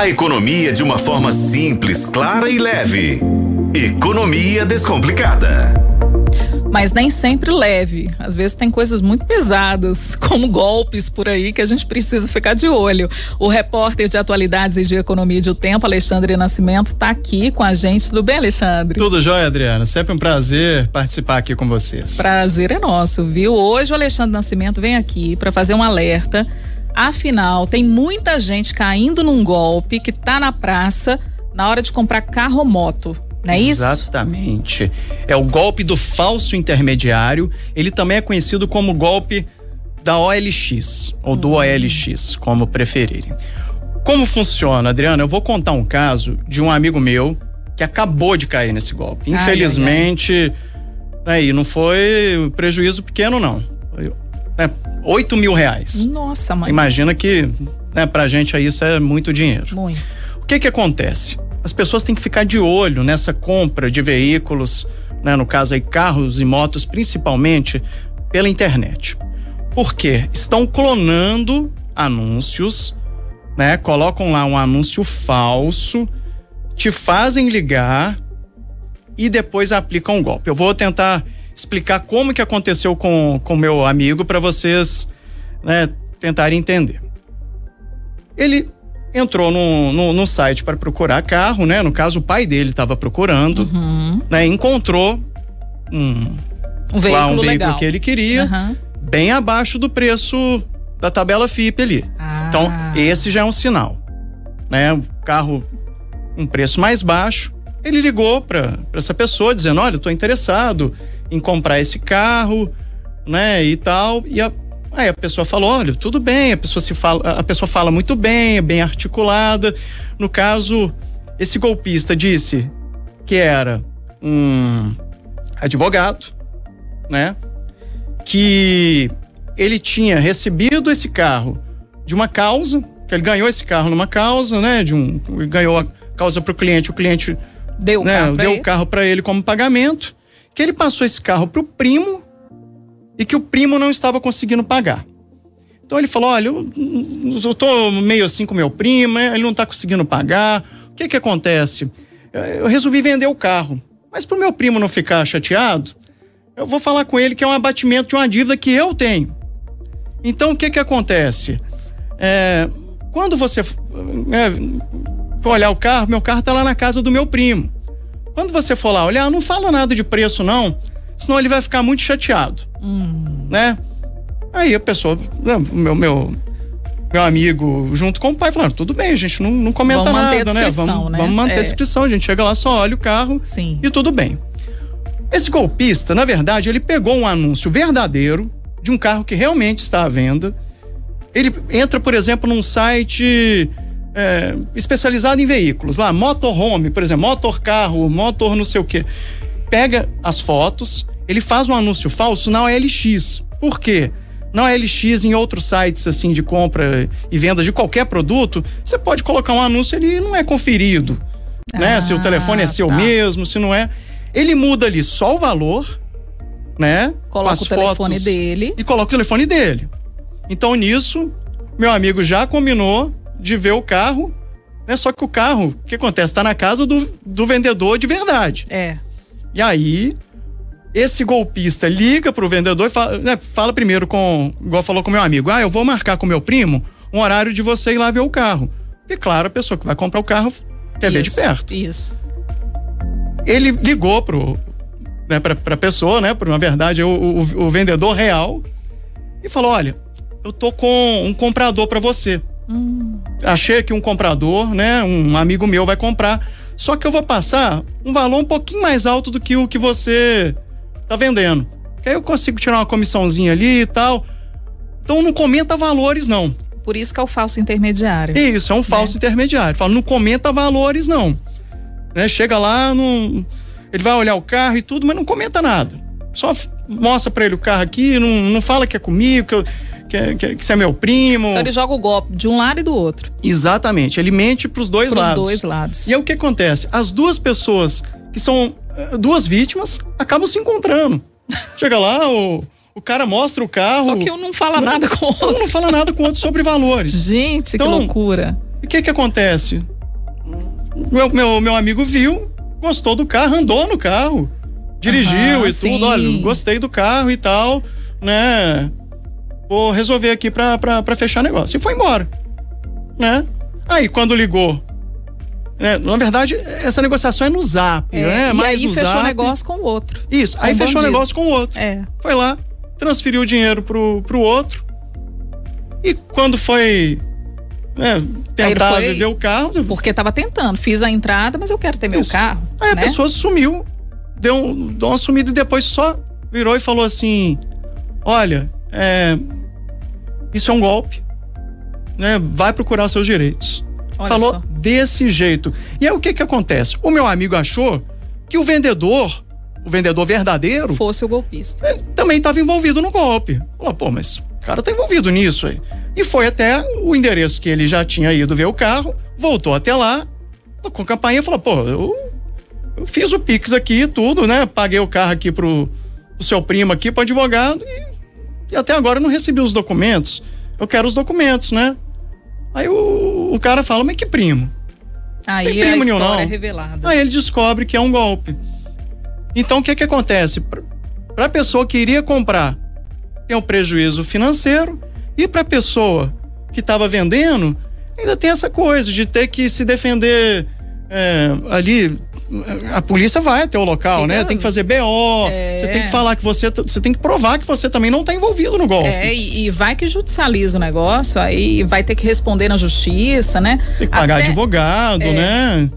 A economia de uma forma simples, clara e leve. Economia Descomplicada. Mas nem sempre leve. Às vezes tem coisas muito pesadas, como golpes por aí, que a gente precisa ficar de olho. O repórter de atualidades e de economia de O Tempo, Alexandre Nascimento, está aqui com a gente. Tudo bem, Alexandre? Tudo jóia, Adriana. Sempre um prazer participar aqui com vocês. Prazer é nosso, viu? Hoje o Alexandre Nascimento vem aqui para fazer um alerta Afinal, tem muita gente caindo num golpe que tá na praça na hora de comprar carro ou moto. Não é isso? Exatamente. É o golpe do falso intermediário. Ele também é conhecido como golpe da OLX ou do hum. OLX, como preferirem. Como funciona, Adriana? Eu vou contar um caso de um amigo meu que acabou de cair nesse golpe. Infelizmente, ai, ai. aí não foi prejuízo pequeno, não né, 8 mil reais. Nossa, mãe. Imagina que né, pra gente aí isso é muito dinheiro. Muito. O que que acontece? As pessoas têm que ficar de olho nessa compra de veículos, né, no caso aí carros e motos, principalmente pela internet. Por quê? Estão clonando anúncios, né? Colocam lá um anúncio falso, te fazem ligar e depois aplicam um golpe. Eu vou tentar explicar como que aconteceu com o meu amigo para vocês né, tentarem entender. Ele entrou no, no, no site para procurar carro, né? No caso, o pai dele estava procurando, uhum. né? Encontrou um, um veículo, lá, um veículo que ele queria, uhum. bem abaixo do preço da tabela FIP ali. Ah. Então, esse já é um sinal, né? O carro um preço mais baixo. Ele ligou para essa pessoa dizendo: "Olha, estou interessado em comprar esse carro, né, e tal. E a, aí a pessoa falou, olha, tudo bem, a pessoa se fala, a pessoa fala muito bem, é bem articulada. No caso, esse golpista disse que era um advogado, né, que ele tinha recebido esse carro de uma causa, que ele ganhou esse carro numa causa, né, de um, ganhou a causa para o cliente, o cliente deu, né, deu o carro para ele como pagamento que ele passou esse carro para o primo e que o primo não estava conseguindo pagar. Então ele falou: olha, eu, tô meio assim com meu primo, né? ele não está conseguindo pagar. O que que acontece? Eu resolvi vender o carro. Mas para o meu primo não ficar chateado, eu vou falar com ele que é um abatimento de uma dívida que eu tenho. Então o que que acontece? É, quando você é, olhar o carro, meu carro está lá na casa do meu primo. Quando você for lá olhar, não fala nada de preço, não, senão ele vai ficar muito chateado. Hum. Né? Aí a pessoa, né, meu, meu, meu amigo, junto com o pai, falaram: tudo bem, a gente não, não comenta vamos nada, né? Vamos, né? vamos manter é. a descrição, a gente chega lá, só olha o carro Sim. e tudo bem. Esse golpista, na verdade, ele pegou um anúncio verdadeiro de um carro que realmente está à venda. Ele entra, por exemplo, num site é, especializado em veículos, lá, motorhome, por exemplo, motor carro, motor não sei o quê. Pega as fotos, ele faz um anúncio falso na OLX. Por quê? Na OLX, em outros sites assim de compra e venda de qualquer produto, você pode colocar um anúncio, ele não é conferido. Ah, né? Se o telefone é seu tá. mesmo, se não é. Ele muda ali só o valor, né? Coloca o telefone dele. E coloca o telefone dele. Então, nisso, meu amigo já combinou de ver o carro, né? Só que o carro, o que acontece? Tá na casa do, do vendedor de verdade. É. E aí, esse golpista liga pro vendedor e fala, né, fala primeiro com, igual falou com meu amigo, ah, eu vou marcar com meu primo um horário de você ir lá ver o carro. E claro, a pessoa que vai comprar o carro quer ver de perto. Isso. Ele ligou pro, né, pra, pra pessoa, né, por na verdade, o, o, o vendedor real, e falou, olha, eu tô com um comprador para você. Hum. Achei aqui um comprador, né? Um amigo meu vai comprar. Só que eu vou passar um valor um pouquinho mais alto do que o que você tá vendendo. Que aí eu consigo tirar uma comissãozinha ali e tal. Então não comenta valores, não. Por isso que é o falso intermediário. Isso, é um falso né? intermediário. Fala, não comenta valores, não. Né? Chega lá, não, ele vai olhar o carro e tudo, mas não comenta nada. Só mostra para ele o carro aqui, não, não fala que é comigo, que eu que, é, que, que você é meu primo. Então ele joga o golpe de um lado e do outro. Exatamente, ele mente para os dois pros lados. dois lados. E é o que acontece? As duas pessoas que são eh, duas vítimas acabam se encontrando. Chega lá, o, o cara mostra o carro. Só que um não fala nada com o outro. Um não fala nada com o outro sobre valores. Gente, então, que loucura. O que que acontece? Meu, meu, meu amigo viu, gostou do carro, andou no carro, dirigiu e sim. tudo. Olha, gostei do carro e tal, né? Vou resolver aqui pra, pra, pra fechar negócio. E foi embora, né? Aí, quando ligou, né? Na verdade, essa negociação é no Zap, É, né? e Mais aí no fechou o Zap. negócio com o outro. Isso, aí o fechou o bandido. negócio com o outro. É. Foi lá, transferiu o dinheiro pro, pro outro. E quando foi né, tentar foi- vender o carro, Porque tava tentando. Fiz a entrada, mas eu quero ter meu Isso. carro. aí a né? pessoa sumiu, deu, um- deu uma sumida e depois só virou e falou assim: Olha, é, isso é um golpe, né? Vai procurar seus direitos. Olha falou só. desse jeito. E aí o que que acontece? O meu amigo achou que o vendedor, o vendedor verdadeiro, Fosse o golpista. é, também estava envolvido no golpe. Falou, pô, mas o cara tá envolvido nisso aí. E foi até o endereço que ele já tinha ido ver o carro, voltou até lá, tocou a campainha e falou, pô, eu, eu fiz o Pix aqui e tudo, né? Paguei o carro aqui pro, pro seu primo aqui, pro advogado, e, e até agora eu não recebi os documentos. Eu quero os documentos, né? Aí o, o cara fala, mas que primo? Aí Tem a primo nenhum, história não. é revelada. Aí ele descobre que é um golpe. Então o que que acontece? Para a pessoa que iria comprar, tem um prejuízo financeiro e para a pessoa que estava vendendo, ainda tem essa coisa de ter que se defender é, ali. A polícia vai até o local, né? Tem que fazer BO, É. você tem que falar que você. Você tem que provar que você também não está envolvido no golpe. É, e, e vai que judicializa o negócio, aí vai ter que responder na justiça, né? Tem que pagar Até advogado, é. né?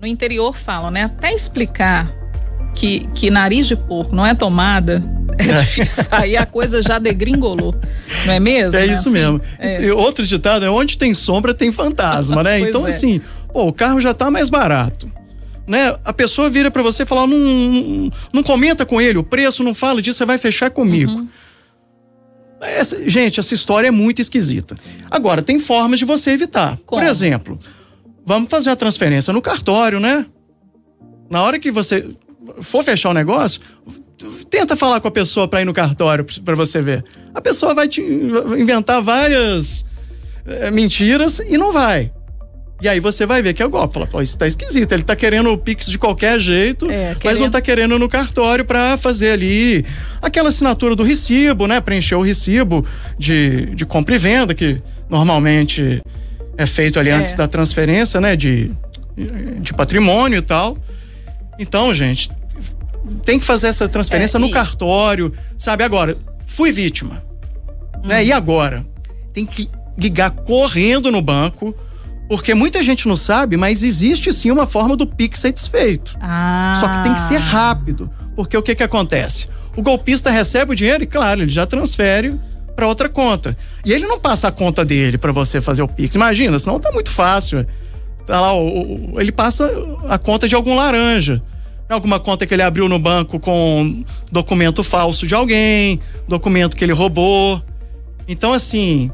No interior falam, né? Até explicar que, que nariz de porco não é tomada, é difícil. Aí a coisa já degringolou, não é mesmo? É né? isso Assim, mesmo. é. Outro ditado é onde tem sombra tem fantasma, né? Então, é. assim, pô, o carro já tá mais barato. Né? A pessoa vira pra você e fala: não, não, não comenta com ele, o preço, não fala disso, você vai fechar comigo. Uhum. Essa- gente, essa história é muito esquisita. Agora, tem formas de você evitar. Como? Por exemplo, vamos fazer a transferência no cartório, né? Na hora que você for fechar o negócio, tenta falar com a pessoa para ir no cartório para você ver. A pessoa vai te inventar várias eh, mentiras e não vai. E aí você vai ver que é o golpe. Fala, pô, isso tá esquisito. Ele tá querendo o Pix de qualquer jeito, É, mas não tá querendo no cartório para fazer ali aquela assinatura do recibo, né? Preencher o recibo de, de compra e venda, que normalmente é feito ali É. antes da transferência, né? De, de patrimônio e tal. Então, gente, tem que fazer essa transferência É, no e- cartório, sabe? Agora, fui vítima, né? E agora? Tem que ligar correndo no banco, porque muita gente não sabe, mas existe sim uma forma do Pix satisfeito. Ah. Só que tem que ser rápido, porque o que que acontece? O golpista recebe o dinheiro e, claro, ele já transfere para outra conta. E ele não passa a conta dele para você fazer o Pix. Imagina, senão tá muito fácil. Tá lá, o- o- ele passa a conta de algum laranja. Alguma conta que ele abriu no banco com documento falso de alguém, documento que ele roubou. Então, assim,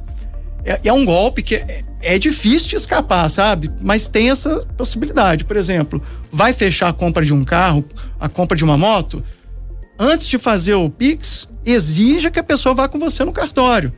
é, é um golpe que é, é difícil de escapar, sabe? Mas tem essa possibilidade. Por exemplo, vai fechar a compra de um carro, a compra de uma moto, antes de fazer o Pix, exija que a pessoa vá com você no cartório.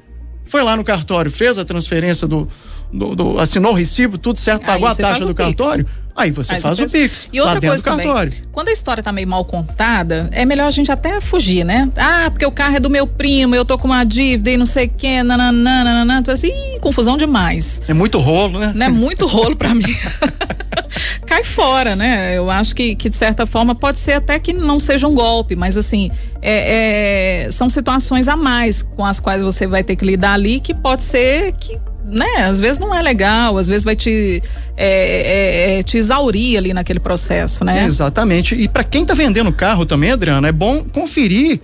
Foi lá no cartório, fez a transferência do. Do- do- assinou o recibo, tudo certo, pagou a taxa do cartório, aí você Aí faz o Pix. E outra coisa do cartório. também, quando a história tá meio mal contada, é melhor a gente até fugir, né? Ah, porque o carro é do meu primo, eu tô com uma dívida e não sei o que, nananã, nananã. Assim, ih, confusão demais. É muito rolo, né? Né? Muito rolo pra mim. Cai fora, né? Eu acho que, que, de certa forma, pode ser até que não seja um golpe, mas assim, é- é, são situações a mais com as quais você vai ter que lidar ali que pode ser que né, às vezes não é legal, às vezes vai te, é, é, é, te exaurir ali naquele processo, né? Exatamente. E para quem tá vendendo carro também, Adriana, é bom conferir.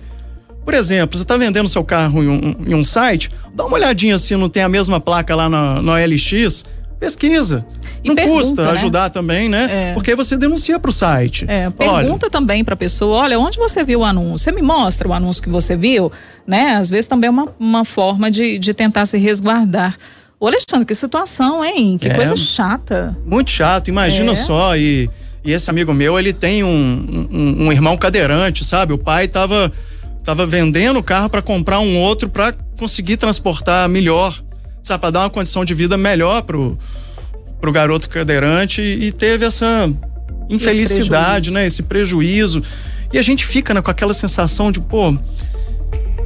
Por exemplo, você está vendendo seu carro em um, em um site, dá uma olhadinha se não tem a mesma placa lá na, na OLX, pesquisa. E não pergunta, custa né? ajudar também, né? É. Porque aí você denuncia pro site. É, Olha, pergunta também pra pessoa, olha, onde você viu o anúncio? Você me mostra o anúncio que você viu, né? Às vezes também é uma, uma forma de, de tentar se resguardar. Ô Alexandre, que situação, hein? Que É. coisa chata. Muito chato, imagina É. só. E, e esse amigo meu, ele tem um, um, um irmão cadeirante, sabe? O pai tava, tava vendendo o carro para comprar um outro para conseguir transportar melhor, sabe? Para dar uma condição de vida melhor pro, pro garoto cadeirante e teve essa infelicidade, esse né? Esse prejuízo. E a gente fica né, com aquela sensação de, pô,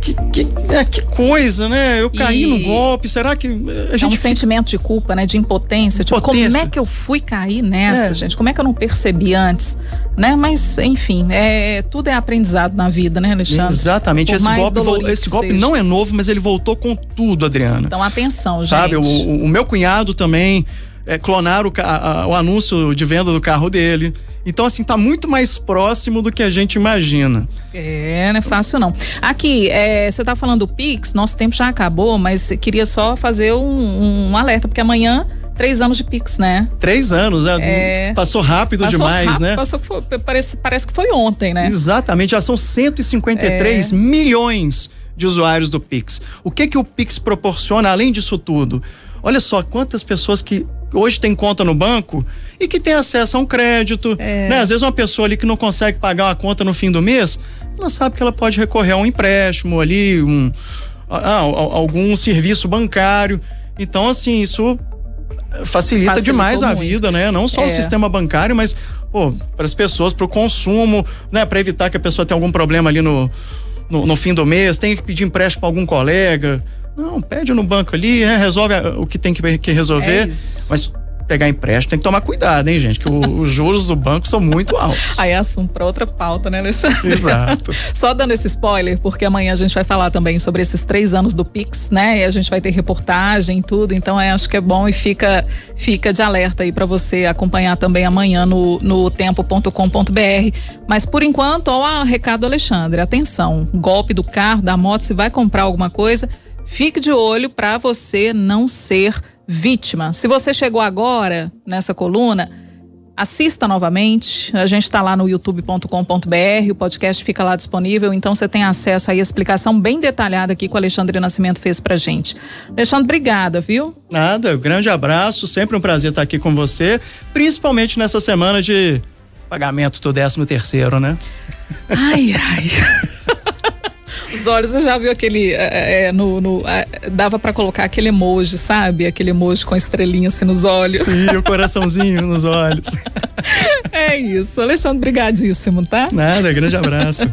que, que, é, que coisa, né? Eu caí e... no golpe, será que. A gente é um sentimento de culpa, né? De impotência. Tipo, como é que eu fui cair nessa, é. gente? Como é que eu não percebi antes? Né? Mas, enfim, é, tudo é aprendizado na vida, né, Alexandre? Exatamente. esse golpe, esse golpe não é novo, mas ele voltou com tudo, Adriana. Então, atenção, gente. Sabe, o, o, meu cunhado também é, clonaram o, a, o anúncio de venda do carro dele. Então, assim, tá muito mais próximo do que a gente imagina. É, não é fácil não. Aqui, é, você tá falando do Pix, nosso tempo já acabou, mas queria só fazer um, um alerta, porque amanhã três anos de Pix, né? Três anos, né? É... Passou rápido passou demais, rápido, né? Passou, parece, parece que foi ontem, né? Exatamente, já são 153 é... milhões de usuários do Pix. O que que o Pix proporciona além disso tudo? Olha só quantas pessoas que hoje tem conta no banco e que tem acesso a um crédito. É. Né? Às vezes uma pessoa ali que não consegue pagar uma conta no fim do mês, ela sabe que ela pode recorrer a um empréstimo ali, um, a, a, a algum serviço bancário. Então, assim, isso facilita Facilitou demais a vida, né? Não só é. o sistema bancário, mas para as pessoas, para o consumo, né? Para evitar que a pessoa tenha algum problema ali no, no, no fim do mês, tenha que pedir empréstimo para algum colega. Não, pede no banco ali, é, resolve o que tem que, que resolver. É mas pegar empréstimo tem que tomar cuidado, hein, gente? Que o, os juros do banco são muito altos. Aí é assunto para outra pauta, né, Alexandre? Exato. Só dando esse spoiler, porque amanhã a gente vai falar também sobre esses três anos do Pix, né? E a gente vai ter reportagem e tudo, então é, acho que é bom e fica, fica de alerta aí para você acompanhar também amanhã no, no tempo.com.br. Mas por enquanto, ó, recado Alexandre, atenção, golpe do carro, da moto, se vai comprar alguma coisa Fique de olho para você não ser vítima. Se você chegou agora nessa coluna, assista novamente. A gente está lá no youtube.com.br, o podcast fica lá disponível, então você tem acesso aí à explicação bem detalhada aqui que o Alexandre Nascimento fez pra gente. Alexandre, obrigada, viu? Nada, grande abraço, sempre um prazer estar aqui com você, principalmente nessa semana de pagamento do 13 terceiro, né? Ai, ai. Os olhos, você já viu aquele. É, é no, no é, dava para colocar aquele emoji, sabe? Aquele emoji com a estrelinha assim nos olhos. Sim, o coraçãozinho nos olhos. É isso. Alexandre, brigadíssimo, tá? Nada, grande abraço.